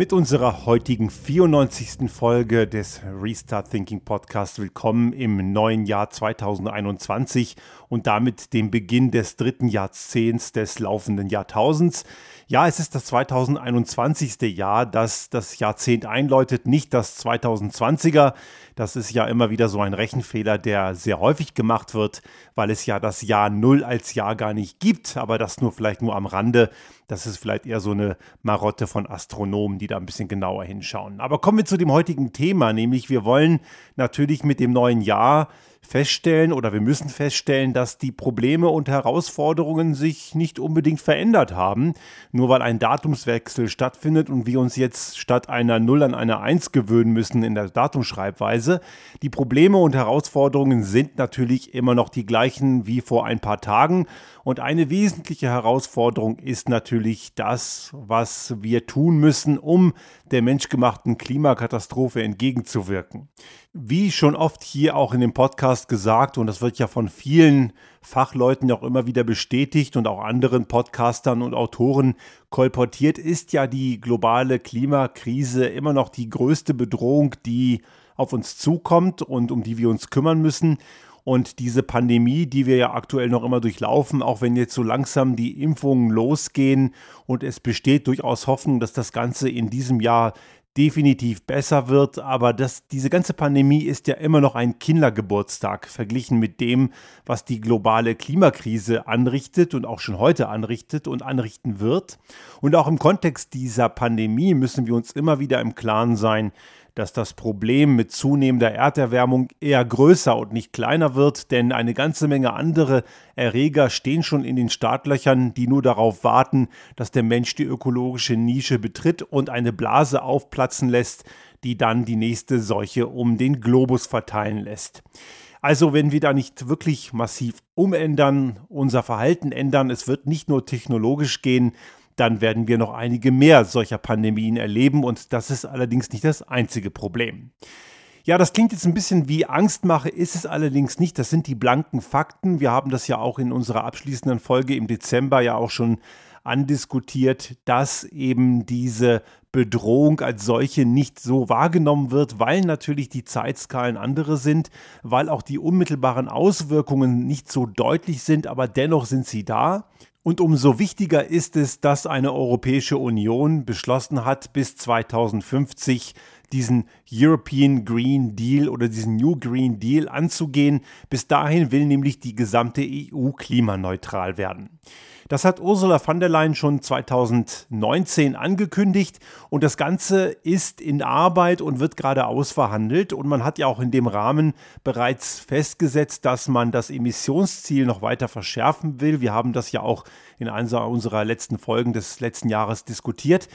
Mit unserer heutigen 94. Folge des Restart Thinking Podcast willkommen im neuen Jahr 2021 und damit dem Beginn des dritten Jahrzehnts des laufenden Jahrtausends. Ja, es ist das 2021. Jahr, das das Jahrzehnt einläutet, nicht das 2020er. Das ist ja immer wieder so ein Rechenfehler, der sehr häufig gemacht wird, weil es ja das Jahr Null als Jahr gar nicht gibt, aber das nur vielleicht nur am Rande. Das ist vielleicht eher so eine Marotte von Astronomen, die da ein bisschen genauer hinschauen. Aber kommen wir zu dem heutigen Thema, nämlich wir wollen natürlich mit dem neuen Jahr feststellen oder wir müssen feststellen, dass die Probleme und Herausforderungen sich nicht unbedingt verändert haben, nur weil ein Datumswechsel stattfindet und wir uns jetzt statt einer 0 an eine 1 gewöhnen müssen in der Datumschreibweise. Die Probleme und Herausforderungen sind natürlich immer noch die gleichen wie vor ein paar Tagen und eine wesentliche Herausforderung ist natürlich das, was wir tun müssen, um der menschgemachten Klimakatastrophe entgegenzuwirken. Wie schon oft hier auch in dem Podcast gesagt, und das wird ja von vielen Fachleuten auch immer wieder bestätigt und auch anderen Podcastern und Autoren kolportiert, ist ja die globale Klimakrise immer noch die größte Bedrohung, die auf uns zukommt und um die wir uns kümmern müssen. Und diese Pandemie, die wir ja aktuell noch immer durchlaufen, auch wenn jetzt so langsam die Impfungen losgehen und es besteht durchaus Hoffnung, dass das Ganze in diesem Jahr definitiv besser wird, aber das, diese ganze Pandemie ist ja immer noch ein Kindergeburtstag verglichen mit dem, was die globale Klimakrise anrichtet und auch schon heute anrichtet und anrichten wird. Und auch im Kontext dieser Pandemie müssen wir uns immer wieder im Klaren sein, dass das Problem mit zunehmender Erderwärmung eher größer und nicht kleiner wird, denn eine ganze Menge andere Erreger stehen schon in den Startlöchern, die nur darauf warten, dass der Mensch die ökologische Nische betritt und eine Blase aufplatzen lässt, die dann die nächste Seuche um den Globus verteilen lässt. Also wenn wir da nicht wirklich massiv umändern, unser Verhalten ändern, es wird nicht nur technologisch gehen, dann werden wir noch einige mehr solcher Pandemien erleben und das ist allerdings nicht das einzige Problem. Ja, das klingt jetzt ein bisschen wie Angstmache, ist es allerdings nicht. Das sind die blanken Fakten. Wir haben das ja auch in unserer abschließenden Folge im Dezember ja auch schon andiskutiert, dass eben diese Bedrohung als solche nicht so wahrgenommen wird, weil natürlich die Zeitskalen andere sind, weil auch die unmittelbaren Auswirkungen nicht so deutlich sind, aber dennoch sind sie da. Und umso wichtiger ist es, dass eine Europäische Union beschlossen hat, bis 2050 diesen European Green Deal oder diesen New Green Deal anzugehen. Bis dahin will nämlich die gesamte EU klimaneutral werden. Das hat Ursula von der Leyen schon 2019 angekündigt und das Ganze ist in Arbeit und wird gerade ausverhandelt und man hat ja auch in dem Rahmen bereits festgesetzt, dass man das Emissionsziel noch weiter verschärfen will. Wir haben das ja auch in einer unserer letzten Folgen des letzten Jahres diskutiert.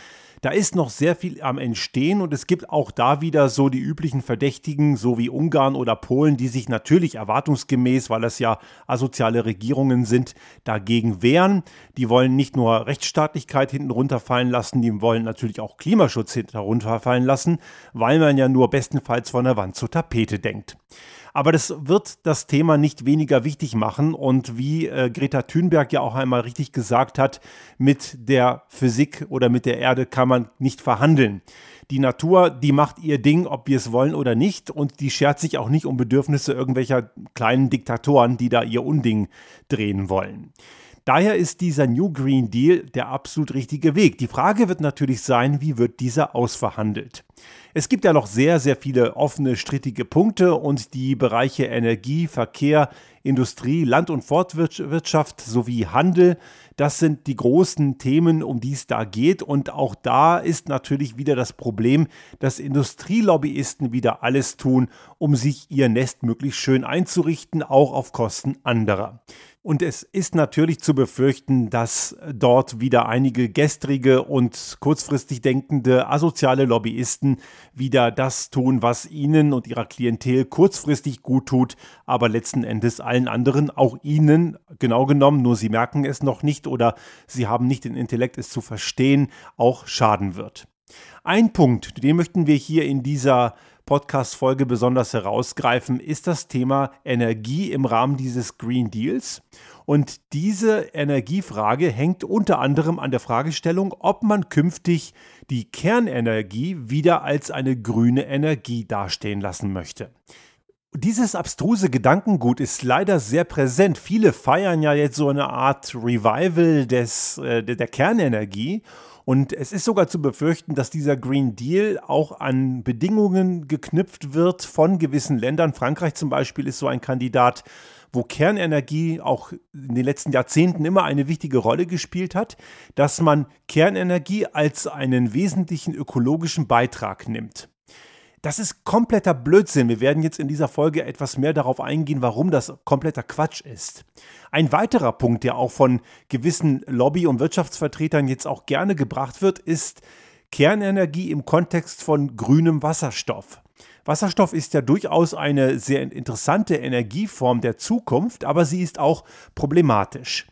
Da ist noch sehr viel am Entstehen und es gibt auch da wieder so die üblichen Verdächtigen, so wie Ungarn oder Polen, die sich natürlich erwartungsgemäß, weil es ja asoziale Regierungen sind, dagegen wehren. Die wollen nicht nur Rechtsstaatlichkeit hinten runterfallen lassen, die wollen natürlich auch Klimaschutz hinten runterfallen lassen, weil man ja nur bestenfalls von der Wand zur Tapete denkt. Aber das wird das Thema nicht weniger wichtig machen. Und wie äh, Greta Thunberg ja auch einmal richtig gesagt hat, mit der Physik oder mit der Erde kann man nicht verhandeln. Die Natur, die macht ihr Ding, ob wir es wollen oder nicht. Und die schert sich auch nicht um Bedürfnisse irgendwelcher kleinen Diktatoren, die da ihr Unding drehen wollen. Daher ist dieser New Green Deal der absolut richtige Weg. Die Frage wird natürlich sein, wie wird dieser ausverhandelt? Es gibt ja noch sehr, sehr viele offene, strittige Punkte und die Bereiche Energie, Verkehr, Industrie, Land- und Fortwirtschaft sowie Handel, das sind die großen Themen, um die es da geht. Und auch da ist natürlich wieder das Problem, dass Industrielobbyisten wieder alles tun, um sich ihr Nest möglichst schön einzurichten, auch auf Kosten anderer. Und es ist natürlich zu befürchten, dass dort wieder einige gestrige und kurzfristig denkende asoziale Lobbyisten wieder das tun, was ihnen und ihrer Klientel kurzfristig gut tut, aber letzten Endes allen anderen, auch ihnen genau genommen, nur sie merken es noch nicht oder sie haben nicht den Intellekt, es zu verstehen, auch schaden wird. Ein Punkt, den möchten wir hier in dieser Podcast-Folge besonders herausgreifen, ist das Thema Energie im Rahmen dieses Green Deals. Und diese Energiefrage hängt unter anderem an der Fragestellung, ob man künftig die Kernenergie wieder als eine grüne Energie dastehen lassen möchte. Dieses abstruse Gedankengut ist leider sehr präsent. Viele feiern ja jetzt so eine Art Revival des, äh, der Kernenergie. Und es ist sogar zu befürchten, dass dieser Green Deal auch an Bedingungen geknüpft wird von gewissen Ländern. Frankreich zum Beispiel ist so ein Kandidat, wo Kernenergie auch in den letzten Jahrzehnten immer eine wichtige Rolle gespielt hat, dass man Kernenergie als einen wesentlichen ökologischen Beitrag nimmt. Das ist kompletter Blödsinn. Wir werden jetzt in dieser Folge etwas mehr darauf eingehen, warum das kompletter Quatsch ist. Ein weiterer Punkt, der auch von gewissen Lobby- und Wirtschaftsvertretern jetzt auch gerne gebracht wird, ist Kernenergie im Kontext von grünem Wasserstoff. Wasserstoff ist ja durchaus eine sehr interessante Energieform der Zukunft, aber sie ist auch problematisch.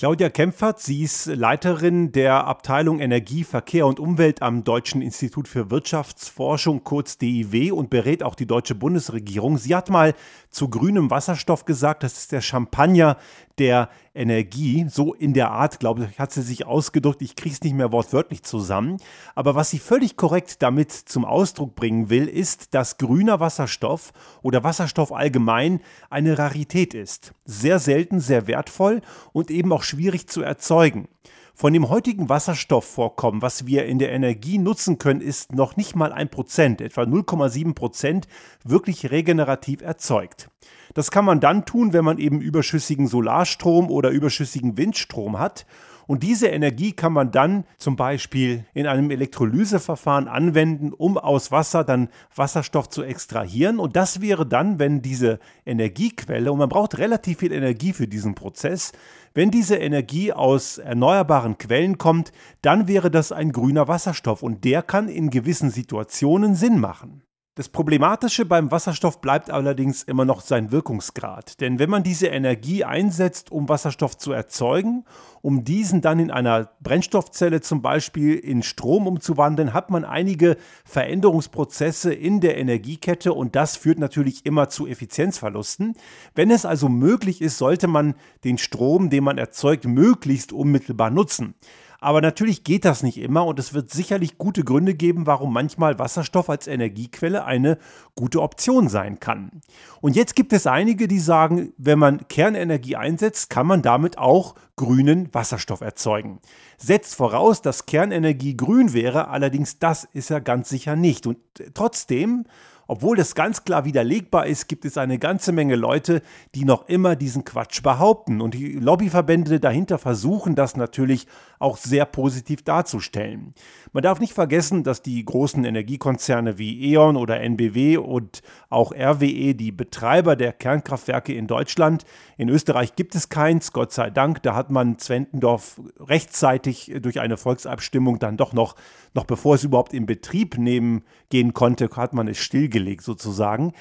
Claudia Kempfert, sie ist Leiterin der Abteilung Energie, Verkehr und Umwelt am Deutschen Institut für Wirtschaftsforschung, kurz DIW, und berät auch die deutsche Bundesregierung. Sie hat mal zu grünem Wasserstoff gesagt, das ist der Champagner der Energie. So in der Art, glaube ich, hat sie sich ausgedrückt. Ich kriege es nicht mehr wortwörtlich zusammen. Aber was sie völlig korrekt damit zum Ausdruck bringen will, ist, dass grüner Wasserstoff oder Wasserstoff allgemein eine Rarität ist. Sehr selten, sehr wertvoll und eben auch schwierig zu erzeugen. Von dem heutigen Wasserstoffvorkommen, was wir in der Energie nutzen können, ist noch nicht mal ein Prozent, etwa 0,7 Prozent, wirklich regenerativ erzeugt. Das kann man dann tun, wenn man eben überschüssigen Solarstrom oder überschüssigen Windstrom hat. Und diese Energie kann man dann zum Beispiel in einem Elektrolyseverfahren anwenden, um aus Wasser dann Wasserstoff zu extrahieren. Und das wäre dann, wenn diese Energiequelle, und man braucht relativ viel Energie für diesen Prozess, wenn diese Energie aus erneuerbaren Quellen kommt, dann wäre das ein grüner Wasserstoff und der kann in gewissen Situationen Sinn machen. Das Problematische beim Wasserstoff bleibt allerdings immer noch sein Wirkungsgrad. Denn wenn man diese Energie einsetzt, um Wasserstoff zu erzeugen, um diesen dann in einer Brennstoffzelle zum Beispiel in Strom umzuwandeln, hat man einige Veränderungsprozesse in der Energiekette und das führt natürlich immer zu Effizienzverlusten. Wenn es also möglich ist, sollte man den Strom, den man erzeugt, möglichst unmittelbar nutzen. Aber natürlich geht das nicht immer und es wird sicherlich gute Gründe geben, warum manchmal Wasserstoff als Energiequelle eine gute Option sein kann. Und jetzt gibt es einige, die sagen, wenn man Kernenergie einsetzt, kann man damit auch grünen Wasserstoff erzeugen. Setzt voraus, dass Kernenergie grün wäre, allerdings das ist er ganz sicher nicht. Und trotzdem obwohl das ganz klar widerlegbar ist, gibt es eine ganze Menge Leute, die noch immer diesen Quatsch behaupten. Und die Lobbyverbände dahinter versuchen das natürlich auch sehr positiv darzustellen. Man darf nicht vergessen, dass die großen Energiekonzerne wie E.ON oder NBW und auch RWE, die Betreiber der Kernkraftwerke in Deutschland, in Österreich gibt es keins, Gott sei Dank, da hat man Zwentendorf rechtzeitig durch eine Volksabstimmung dann doch noch, noch bevor es überhaupt in Betrieb nehmen gehen konnte, hat man es stillgelegt stillgelegt sozusagen.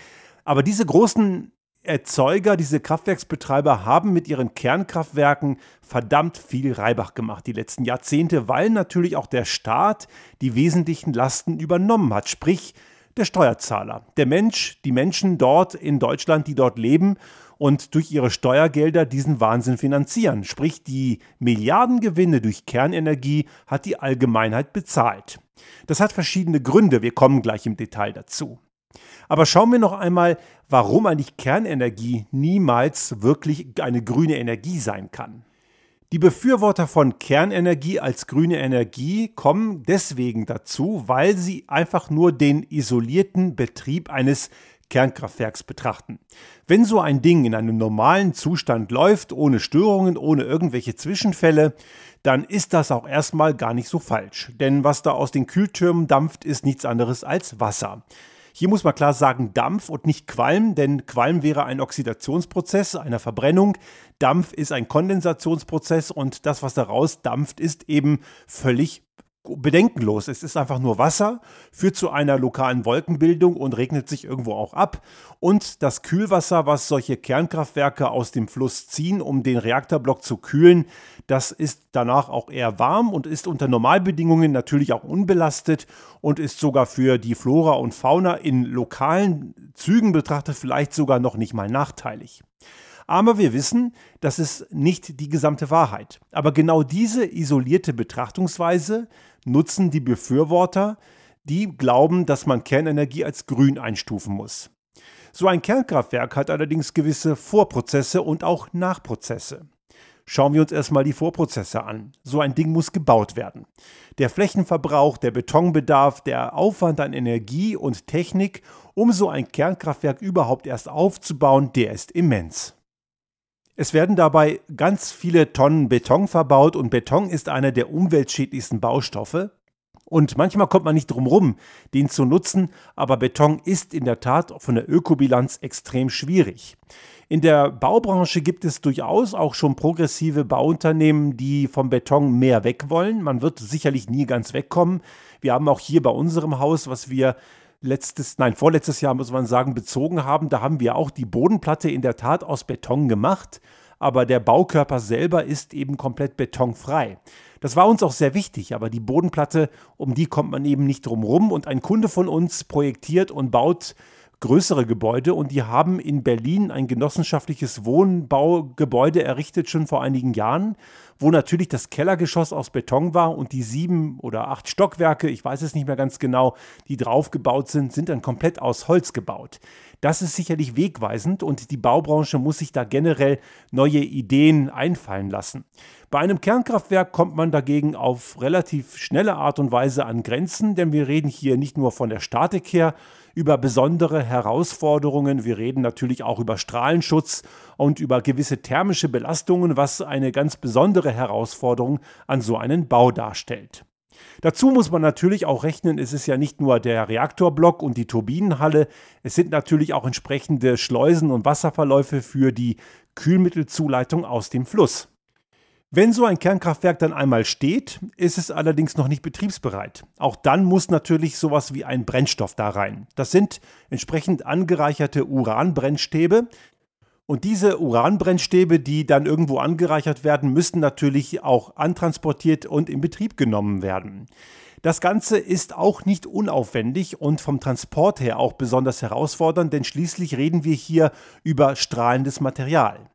Aber diese großen Erzeuger, diese Kraftwerksbetreiber haben mit ihren Kernkraftwerken verdammt viel Reibach gemacht die letzten Jahrzehnte, weil natürlich auch der Staat die wesentlichen Lasten übernommen hat, sprich der Steuerzahler, der Mensch, die Menschen dort in Deutschland, die dort leben und durch ihre Steuergelder diesen Wahnsinn finanzieren. Sprich, die Milliardengewinne durch Kernenergie hat die Allgemeinheit bezahlt. Das hat verschiedene Gründe, wir kommen gleich im Detail dazu. Aber schauen wir noch einmal, warum eigentlich Kernenergie niemals wirklich eine grüne Energie sein kann. Die Befürworter von Kernenergie als grüne Energie kommen deswegen dazu, weil sie einfach nur den isolierten Betrieb eines Kernkraftwerks betrachten. Wenn so ein Ding in einem normalen Zustand läuft, ohne Störungen, ohne irgendwelche Zwischenfälle, dann ist das auch erstmal gar nicht so falsch. Denn was da aus den Kühltürmen dampft, ist nichts anderes als Wasser. Hier muss man klar sagen Dampf und nicht Qualm, denn Qualm wäre ein Oxidationsprozess einer Verbrennung. Dampf ist ein Kondensationsprozess und das, was daraus dampft, ist eben völlig bedenkenlos. Es ist einfach nur Wasser, führt zu einer lokalen Wolkenbildung und regnet sich irgendwo auch ab. Und das Kühlwasser, was solche Kernkraftwerke aus dem Fluss ziehen, um den Reaktorblock zu kühlen, das ist danach auch eher warm und ist unter Normalbedingungen natürlich auch unbelastet und ist sogar für die Flora und Fauna in lokalen Zügen betrachtet vielleicht sogar noch nicht mal nachteilig. Aber wir wissen, das ist nicht die gesamte Wahrheit. Aber genau diese isolierte Betrachtungsweise nutzen die Befürworter, die glauben, dass man Kernenergie als grün einstufen muss. So ein Kernkraftwerk hat allerdings gewisse Vorprozesse und auch Nachprozesse. Schauen wir uns erstmal die Vorprozesse an. So ein Ding muss gebaut werden. Der Flächenverbrauch, der Betonbedarf, der Aufwand an Energie und Technik, um so ein Kernkraftwerk überhaupt erst aufzubauen, der ist immens. Es werden dabei ganz viele Tonnen Beton verbaut und Beton ist einer der umweltschädlichsten Baustoffe. Und manchmal kommt man nicht drum rum, den zu nutzen, aber Beton ist in der Tat von der Ökobilanz extrem schwierig. In der Baubranche gibt es durchaus auch schon progressive Bauunternehmen, die vom Beton mehr weg wollen. Man wird sicherlich nie ganz wegkommen. Wir haben auch hier bei unserem Haus, was wir letztes, nein, vorletztes Jahr muss man sagen, bezogen haben, da haben wir auch die Bodenplatte in der Tat aus Beton gemacht, aber der Baukörper selber ist eben komplett betonfrei. Das war uns auch sehr wichtig, aber die Bodenplatte, um die kommt man eben nicht drum rum und ein Kunde von uns projektiert und baut größere Gebäude und die haben in Berlin ein genossenschaftliches Wohnbaugebäude errichtet, schon vor einigen Jahren, wo natürlich das Kellergeschoss aus Beton war und die sieben oder acht Stockwerke, ich weiß es nicht mehr ganz genau, die drauf gebaut sind, sind dann komplett aus Holz gebaut. Das ist sicherlich wegweisend und die Baubranche muss sich da generell neue Ideen einfallen lassen. Bei einem Kernkraftwerk kommt man dagegen auf relativ schnelle Art und Weise an Grenzen, denn wir reden hier nicht nur von der Statik her, über besondere Herausforderungen. Wir reden natürlich auch über Strahlenschutz und über gewisse thermische Belastungen, was eine ganz besondere Herausforderung an so einen Bau darstellt. Dazu muss man natürlich auch rechnen, es ist ja nicht nur der Reaktorblock und die Turbinenhalle, es sind natürlich auch entsprechende Schleusen und Wasserverläufe für die Kühlmittelzuleitung aus dem Fluss. Wenn so ein Kernkraftwerk dann einmal steht, ist es allerdings noch nicht betriebsbereit. Auch dann muss natürlich sowas wie ein Brennstoff da rein. Das sind entsprechend angereicherte Uranbrennstäbe. Und diese Uranbrennstäbe, die dann irgendwo angereichert werden, müssen natürlich auch antransportiert und in Betrieb genommen werden. Das Ganze ist auch nicht unaufwendig und vom Transport her auch besonders herausfordernd, denn schließlich reden wir hier über strahlendes Material.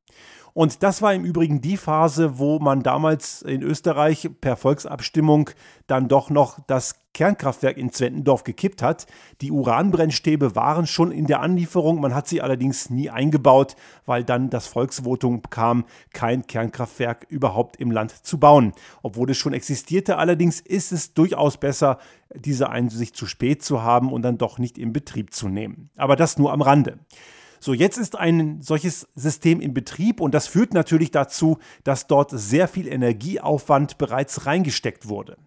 Und das war im Übrigen die Phase, wo man damals in Österreich per Volksabstimmung dann doch noch das Kernkraftwerk in Zwentendorf gekippt hat. Die Uranbrennstäbe waren schon in der Anlieferung, man hat sie allerdings nie eingebaut, weil dann das Volksvotum kam, kein Kernkraftwerk überhaupt im Land zu bauen. Obwohl es schon existierte, allerdings ist es durchaus besser, diese Einsicht zu spät zu haben und dann doch nicht in Betrieb zu nehmen. Aber das nur am Rande. So, jetzt ist ein solches System in Betrieb und das führt natürlich dazu, dass dort sehr viel Energieaufwand bereits reingesteckt wurde.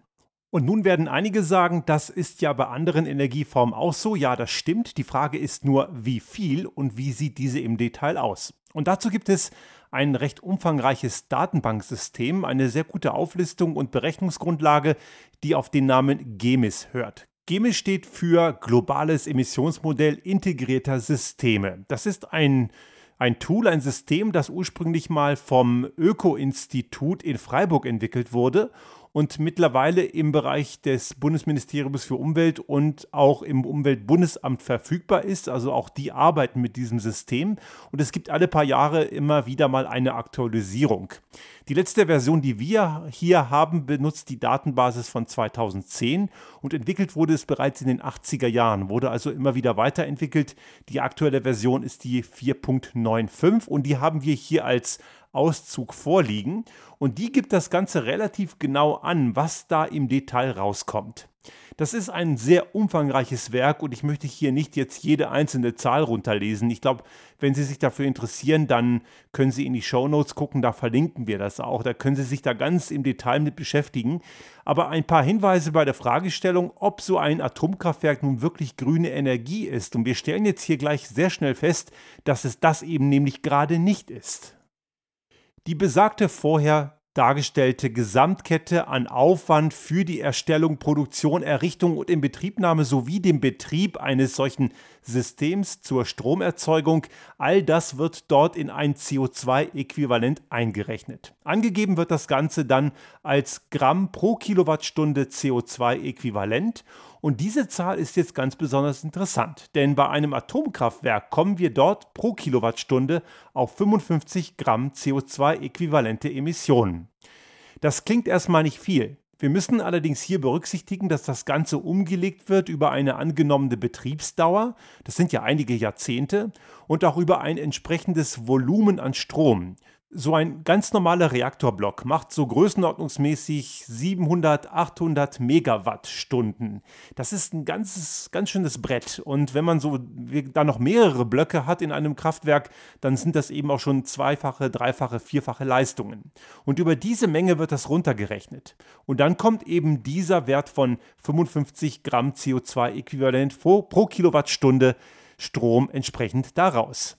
Und nun werden einige sagen, das ist ja bei anderen Energieformen auch so. Ja, das stimmt. Die Frage ist nur, wie viel und wie sieht diese im Detail aus? Und dazu gibt es ein recht umfangreiches Datenbanksystem, eine sehr gute Auflistung und Berechnungsgrundlage, die auf den Namen GEMIS hört. GEMIS steht für Globales Emissionsmodell integrierter Systeme. Das ist ein, ein Tool, ein System, das ursprünglich mal vom Öko-Institut in Freiburg entwickelt wurde und mittlerweile im Bereich des Bundesministeriums für Umwelt und auch im Umweltbundesamt verfügbar ist. Also auch die arbeiten mit diesem System und es gibt alle paar Jahre immer wieder mal eine Aktualisierung. Die letzte Version, die wir hier haben, benutzt die Datenbasis von 2010 und entwickelt wurde es bereits in den 80er Jahren, wurde also immer wieder weiterentwickelt. Die aktuelle Version ist die 4.95 und die haben wir hier als Auszug vorliegen und die gibt das Ganze relativ genau an, was da im Detail rauskommt. Das ist ein sehr umfangreiches Werk und ich möchte hier nicht jetzt jede einzelne Zahl runterlesen. Ich glaube, wenn Sie sich dafür interessieren, dann können Sie in die Show Notes gucken, da verlinken wir das auch. Da können Sie sich da ganz im Detail mit beschäftigen. Aber ein paar Hinweise bei der Fragestellung, ob so ein Atomkraftwerk nun wirklich grüne Energie ist. Und wir stellen jetzt hier gleich sehr schnell fest, dass es das eben nämlich gerade nicht ist. Die besagte vorher dargestellte Gesamtkette an Aufwand für die Erstellung, Produktion, Errichtung und Inbetriebnahme sowie dem Betrieb eines solchen Systems zur Stromerzeugung, all das wird dort in ein CO2-Äquivalent eingerechnet. Angegeben wird das Ganze dann als Gramm pro Kilowattstunde CO2-Äquivalent und diese Zahl ist jetzt ganz besonders interessant, denn bei einem Atomkraftwerk kommen wir dort pro Kilowattstunde auf 55 Gramm CO2-äquivalente Emissionen. Das klingt erstmal nicht viel. Wir müssen allerdings hier berücksichtigen, dass das Ganze umgelegt wird über eine angenommene Betriebsdauer, das sind ja einige Jahrzehnte, und auch über ein entsprechendes Volumen an Strom. So ein ganz normaler Reaktorblock macht so größenordnungsmäßig 700, 800 Megawattstunden. Das ist ein ganzes, ganz schönes Brett. Und wenn man so da noch mehrere Blöcke hat in einem Kraftwerk, dann sind das eben auch schon zweifache, dreifache, vierfache Leistungen. Und über diese Menge wird das runtergerechnet. Und dann kommt eben dieser Wert von 55 Gramm CO2-Äquivalent pro Kilowattstunde Strom entsprechend daraus.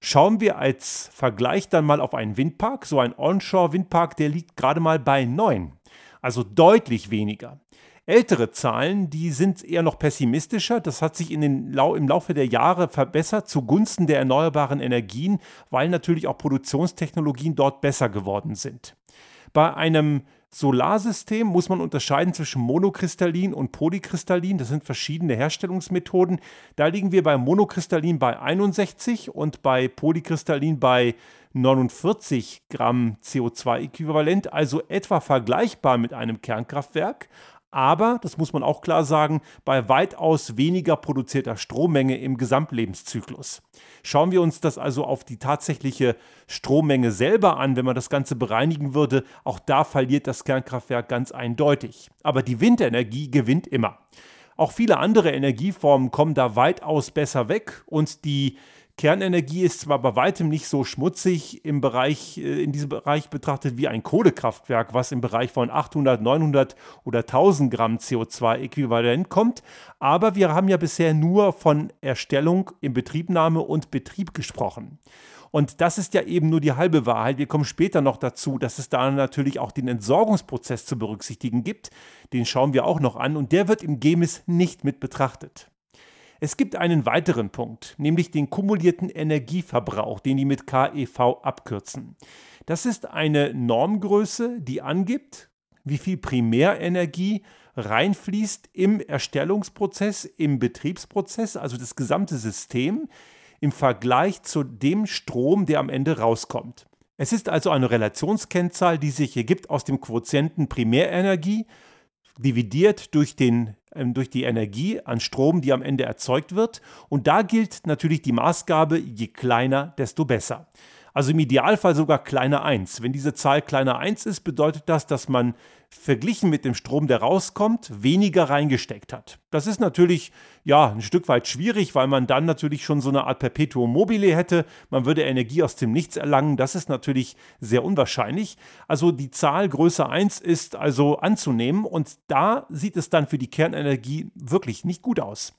Schauen wir als Vergleich dann mal auf einen Windpark. So ein Onshore-Windpark, der liegt gerade mal bei 9, also deutlich weniger. Ältere Zahlen, die sind eher noch pessimistischer. Das hat sich in den Lau im Laufe der Jahre verbessert zugunsten der erneuerbaren Energien, weil natürlich auch Produktionstechnologien dort besser geworden sind. Bei einem Solarsystem muss man unterscheiden zwischen Monokristallin und Polykristallin. Das sind verschiedene Herstellungsmethoden. Da liegen wir bei Monokristallin bei 61 und bei Polykristallin bei 49 Gramm CO2-Äquivalent, also etwa vergleichbar mit einem Kernkraftwerk aber, das muss man auch klar sagen, bei weitaus weniger produzierter Strommenge im Gesamtlebenszyklus. Schauen wir uns das also auf die tatsächliche Strommenge selber an, wenn man das Ganze bereinigen würde, auch da verliert das Kernkraftwerk ganz eindeutig. Aber die Windenergie gewinnt immer. Auch viele andere Energieformen kommen da weitaus besser weg und die Kernenergie ist zwar bei weitem nicht so schmutzig im Bereich, äh, in diesem Bereich betrachtet wie ein Kohlekraftwerk, was im Bereich von 800, 900 oder 1000 Gramm CO2-Äquivalent kommt, aber wir haben ja bisher nur von Erstellung, Inbetriebnahme und Betrieb gesprochen. Und das ist ja eben nur die halbe Wahrheit. Wir kommen später noch dazu, dass es da natürlich auch den Entsorgungsprozess zu berücksichtigen gibt. Den schauen wir auch noch an und der wird im GEMIS nicht mit betrachtet. Es gibt einen weiteren Punkt, nämlich den kumulierten Energieverbrauch, den die mit KEV abkürzen. Das ist eine Normgröße, die angibt, wie viel Primärenergie reinfließt im Erstellungsprozess, im Betriebsprozess, also das gesamte System, im Vergleich zu dem Strom, der am Ende rauskommt. Es ist also eine Relationskennzahl, die sich ergibt aus dem Quotienten Primärenergie dividiert durch, den, ähm, durch die Energie an Strom, die am Ende erzeugt wird. Und da gilt natürlich die Maßgabe, je kleiner, desto besser. Also im Idealfall sogar kleiner 1. Wenn diese Zahl kleiner 1 ist, bedeutet das, dass man verglichen mit dem Strom, der rauskommt, weniger reingesteckt hat. Das ist natürlich ja ein Stück weit schwierig, weil man dann natürlich schon so eine Art Perpetuum mobile hätte. Man würde Energie aus dem Nichts erlangen. Das ist natürlich sehr unwahrscheinlich. Also die Zahl größer 1 ist also anzunehmen und da sieht es dann für die Kernenergie wirklich nicht gut aus.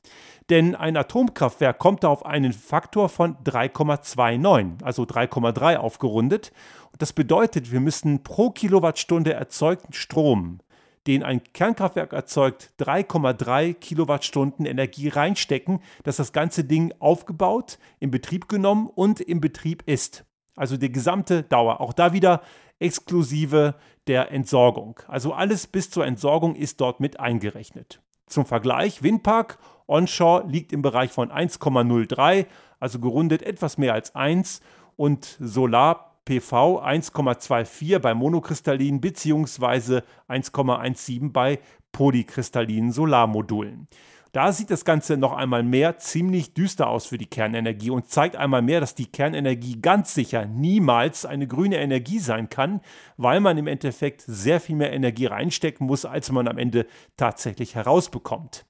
Denn ein Atomkraftwerk kommt da auf einen Faktor von 3,29, also 3,3 aufgerundet. Das bedeutet, wir müssen pro Kilowattstunde erzeugten Strom, den ein Kernkraftwerk erzeugt, 3,3 Kilowattstunden Energie reinstecken, dass das ganze Ding aufgebaut, in Betrieb genommen und im Betrieb ist. Also die gesamte Dauer. Auch da wieder exklusive der Entsorgung. Also alles bis zur Entsorgung ist dort mit eingerechnet. Zum Vergleich, Windpark onshore liegt im Bereich von 1,03, also gerundet etwas mehr als 1 und Solar PV 1,24 bei monokristallinen bzw. 1,17 bei polykristallinen Solarmodulen. Da sieht das Ganze noch einmal mehr ziemlich düster aus für die Kernenergie und zeigt einmal mehr, dass die Kernenergie ganz sicher niemals eine grüne Energie sein kann, weil man im Endeffekt sehr viel mehr Energie reinstecken muss, als man am Ende tatsächlich herausbekommt.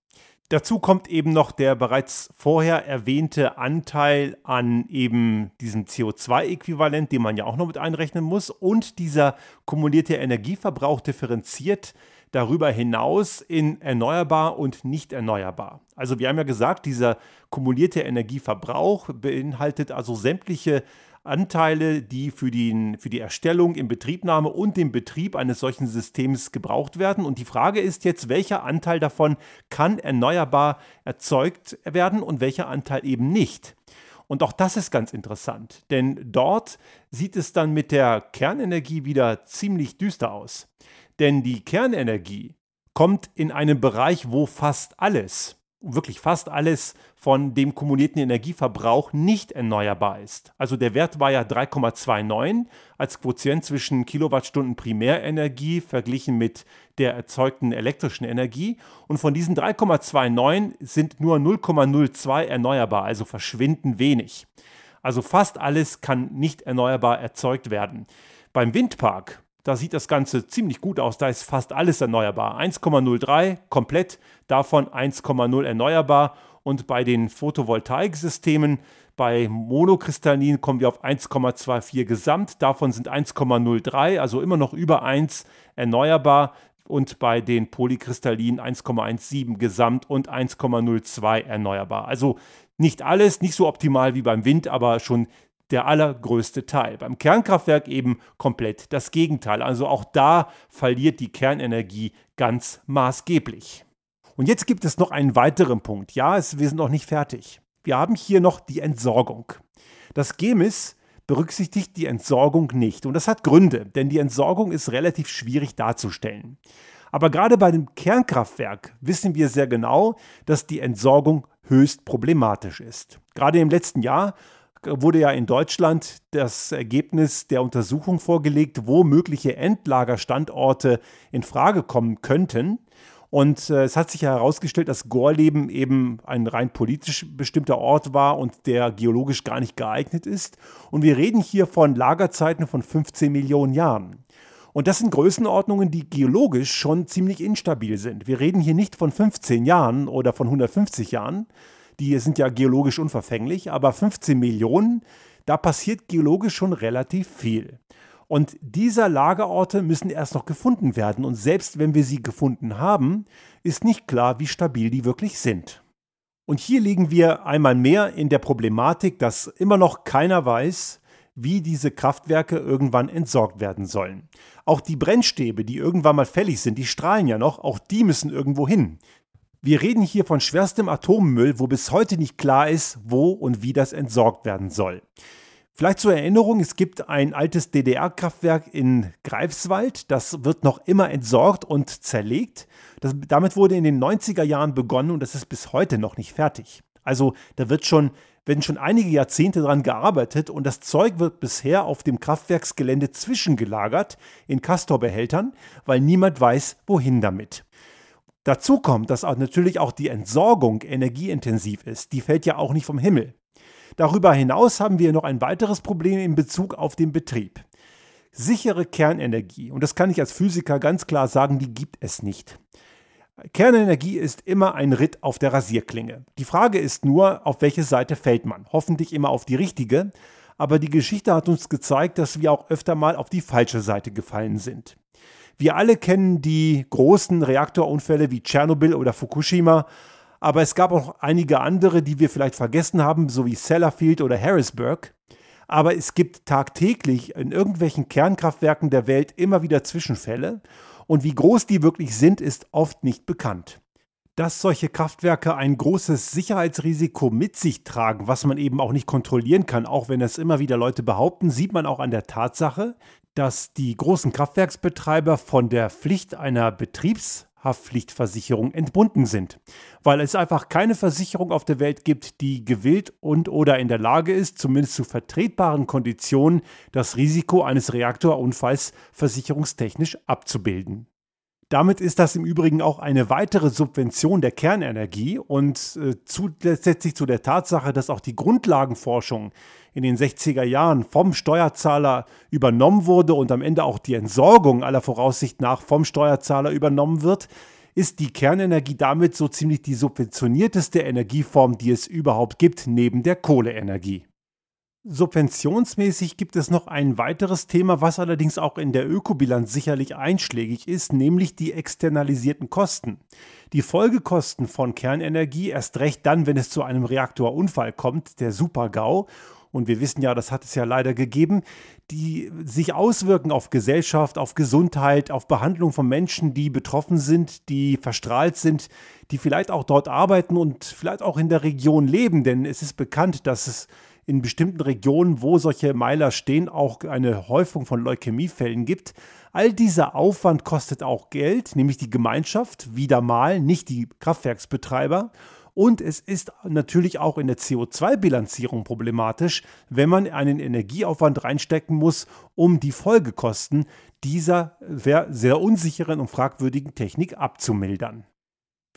Dazu kommt eben noch der bereits vorher erwähnte Anteil an eben diesem CO2-Äquivalent, den man ja auch noch mit einrechnen muss. Und dieser kumulierte Energieverbrauch differenziert darüber hinaus in erneuerbar und nicht erneuerbar. Also wir haben ja gesagt, dieser kumulierte Energieverbrauch beinhaltet also sämtliche Anteile, die für, den, für die Erstellung, Inbetriebnahme und den Betrieb eines solchen Systems gebraucht werden. Und die Frage ist jetzt, welcher Anteil davon kann erneuerbar erzeugt werden und welcher Anteil eben nicht. Und auch das ist ganz interessant, denn dort sieht es dann mit der Kernenergie wieder ziemlich düster aus. Denn die Kernenergie kommt in einen Bereich, wo fast alles, wirklich fast alles von dem kumulierten Energieverbrauch nicht erneuerbar ist. Also der Wert war ja 3,29 als Quotient zwischen Kilowattstunden Primärenergie verglichen mit der erzeugten elektrischen Energie. Und von diesen 3,29 sind nur 0,02 erneuerbar, also verschwinden wenig. Also fast alles kann nicht erneuerbar erzeugt werden. Beim Windpark da sieht das Ganze ziemlich gut aus. Da ist fast alles erneuerbar. 1,03 komplett, davon 1,0 erneuerbar. Und bei den Photovoltaiksystemen, bei Monokristallinen kommen wir auf 1,24 Gesamt. Davon sind 1,03, also immer noch über 1 erneuerbar. Und bei den Polykristallinen 1,17 Gesamt und 1,02 erneuerbar. Also nicht alles, nicht so optimal wie beim Wind, aber schon der allergrößte Teil. Beim Kernkraftwerk eben komplett das Gegenteil. Also auch da verliert die Kernenergie ganz maßgeblich. Und jetzt gibt es noch einen weiteren Punkt. Ja, es, wir sind noch nicht fertig. Wir haben hier noch die Entsorgung. Das GEMIS berücksichtigt die Entsorgung nicht. Und das hat Gründe, denn die Entsorgung ist relativ schwierig darzustellen. Aber gerade bei dem Kernkraftwerk wissen wir sehr genau, dass die Entsorgung höchst problematisch ist. Gerade im letzten Jahr wurde ja in Deutschland das Ergebnis der Untersuchung vorgelegt, wo mögliche Endlagerstandorte in Frage kommen könnten. Und äh, es hat sich herausgestellt, dass Gorleben eben ein rein politisch bestimmter Ort war und der geologisch gar nicht geeignet ist. Und wir reden hier von Lagerzeiten von 15 Millionen Jahren. Und das sind Größenordnungen, die geologisch schon ziemlich instabil sind. Wir reden hier nicht von 15 Jahren oder von 150 Jahren, die sind ja geologisch unverfänglich, aber 15 Millionen, da passiert geologisch schon relativ viel. Und diese Lagerorte müssen erst noch gefunden werden. Und selbst wenn wir sie gefunden haben, ist nicht klar, wie stabil die wirklich sind. Und hier liegen wir einmal mehr in der Problematik, dass immer noch keiner weiß, wie diese Kraftwerke irgendwann entsorgt werden sollen. Auch die Brennstäbe, die irgendwann mal fällig sind, die strahlen ja noch, auch die müssen irgendwo hin. Wir reden hier von schwerstem Atommüll, wo bis heute nicht klar ist, wo und wie das entsorgt werden soll. Vielleicht zur Erinnerung, es gibt ein altes DDR-Kraftwerk in Greifswald, das wird noch immer entsorgt und zerlegt. Das, damit wurde in den 90er Jahren begonnen und das ist bis heute noch nicht fertig. Also da wird schon, werden schon einige Jahrzehnte daran gearbeitet und das Zeug wird bisher auf dem Kraftwerksgelände zwischengelagert in Castorbehältern, weil niemand weiß, wohin damit. Dazu kommt, dass natürlich auch die Entsorgung energieintensiv ist. Die fällt ja auch nicht vom Himmel. Darüber hinaus haben wir noch ein weiteres Problem in Bezug auf den Betrieb. Sichere Kernenergie, und das kann ich als Physiker ganz klar sagen, die gibt es nicht. Kernenergie ist immer ein Ritt auf der Rasierklinge. Die Frage ist nur, auf welche Seite fällt man? Hoffentlich immer auf die richtige, aber die Geschichte hat uns gezeigt, dass wir auch öfter mal auf die falsche Seite gefallen sind. Wir alle kennen die großen Reaktorunfälle wie Tschernobyl oder Fukushima, aber es gab auch einige andere, die wir vielleicht vergessen haben, so wie Sellafield oder Harrisburg. Aber es gibt tagtäglich in irgendwelchen Kernkraftwerken der Welt immer wieder Zwischenfälle und wie groß die wirklich sind, ist oft nicht bekannt. Dass solche Kraftwerke ein großes Sicherheitsrisiko mit sich tragen, was man eben auch nicht kontrollieren kann, auch wenn es immer wieder Leute behaupten, sieht man auch an der Tatsache, dass die großen Kraftwerksbetreiber von der Pflicht einer Betriebshaftpflichtversicherung entbunden sind, weil es einfach keine Versicherung auf der Welt gibt, die gewillt und oder in der Lage ist, zumindest zu vertretbaren Konditionen das Risiko eines Reaktorunfalls versicherungstechnisch abzubilden. Damit ist das im Übrigen auch eine weitere Subvention der Kernenergie und äh, zusätzlich zu der Tatsache, dass auch die Grundlagenforschung in den 60er Jahren vom Steuerzahler übernommen wurde und am Ende auch die Entsorgung aller Voraussicht nach vom Steuerzahler übernommen wird, ist die Kernenergie damit so ziemlich die subventionierteste Energieform, die es überhaupt gibt, neben der Kohleenergie. Subventionsmäßig gibt es noch ein weiteres Thema, was allerdings auch in der Ökobilanz sicherlich einschlägig ist, nämlich die externalisierten Kosten. Die Folgekosten von Kernenergie, erst recht dann, wenn es zu einem Reaktorunfall kommt, der Super-GAU, und wir wissen ja, das hat es ja leider gegeben, die sich auswirken auf Gesellschaft, auf Gesundheit, auf Behandlung von Menschen, die betroffen sind, die verstrahlt sind, die vielleicht auch dort arbeiten und vielleicht auch in der Region leben. Denn es ist bekannt, dass es in bestimmten Regionen, wo solche Meiler stehen, auch eine Häufung von Leukämiefällen gibt. All dieser Aufwand kostet auch Geld, nämlich die Gemeinschaft, wieder mal, nicht die Kraftwerksbetreiber. Und es ist natürlich auch in der CO2-Bilanzierung problematisch, wenn man einen Energieaufwand reinstecken muss, um die Folgekosten dieser sehr unsicheren und fragwürdigen Technik abzumildern.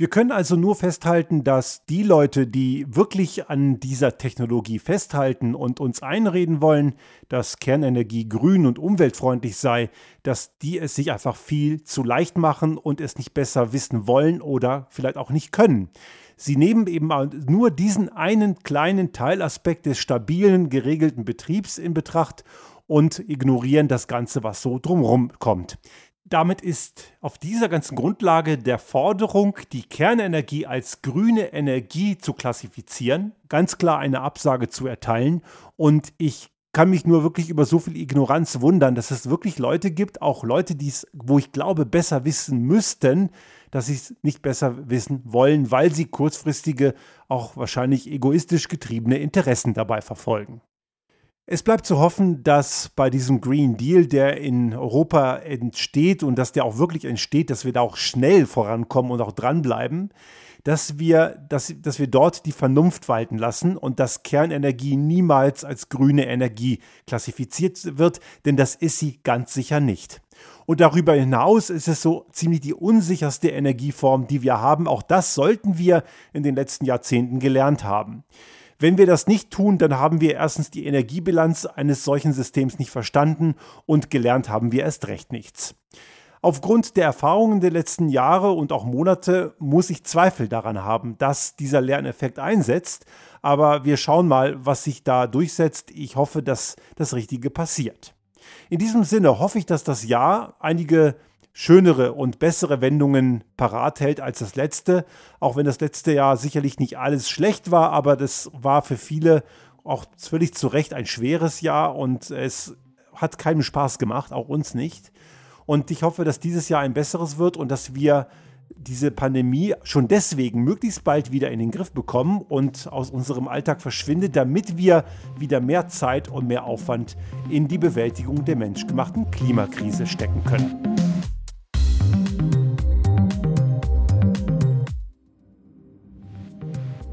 Wir können also nur festhalten, dass die Leute, die wirklich an dieser Technologie festhalten und uns einreden wollen, dass Kernenergie grün und umweltfreundlich sei, dass die es sich einfach viel zu leicht machen und es nicht besser wissen wollen oder vielleicht auch nicht können. Sie nehmen eben nur diesen einen kleinen Teilaspekt des stabilen, geregelten Betriebs in Betracht und ignorieren das Ganze, was so drumherum kommt. Damit ist auf dieser ganzen Grundlage der Forderung, die Kernenergie als grüne Energie zu klassifizieren, ganz klar eine Absage zu erteilen. Und ich kann mich nur wirklich über so viel Ignoranz wundern, dass es wirklich Leute gibt, auch Leute, die es, wo ich glaube, besser wissen müssten, dass sie es nicht besser wissen wollen, weil sie kurzfristige, auch wahrscheinlich egoistisch getriebene Interessen dabei verfolgen. Es bleibt zu hoffen, dass bei diesem Green Deal, der in Europa entsteht und dass der auch wirklich entsteht, dass wir da auch schnell vorankommen und auch dranbleiben, dass wir, dass, dass wir dort die Vernunft walten lassen und dass Kernenergie niemals als grüne Energie klassifiziert wird, denn das ist sie ganz sicher nicht. Und darüber hinaus ist es so ziemlich die unsicherste Energieform, die wir haben. Auch das sollten wir in den letzten Jahrzehnten gelernt haben. Wenn wir das nicht tun, dann haben wir erstens die Energiebilanz eines solchen Systems nicht verstanden und gelernt haben wir erst recht nichts. Aufgrund der Erfahrungen der letzten Jahre und auch Monate muss ich Zweifel daran haben, dass dieser Lerneffekt einsetzt. Aber wir schauen mal, was sich da durchsetzt. Ich hoffe, dass das Richtige passiert. In diesem Sinne hoffe ich, dass das Jahr einige schönere und bessere Wendungen parat hält als das letzte. Auch wenn das letzte Jahr sicherlich nicht alles schlecht war, aber das war für viele auch völlig zu Recht ein schweres Jahr und es hat keinen Spaß gemacht, auch uns nicht. Und ich hoffe, dass dieses Jahr ein besseres wird und dass wir diese Pandemie schon deswegen möglichst bald wieder in den Griff bekommen und aus unserem Alltag verschwindet, damit wir wieder mehr Zeit und mehr Aufwand in die Bewältigung der menschgemachten Klimakrise stecken können.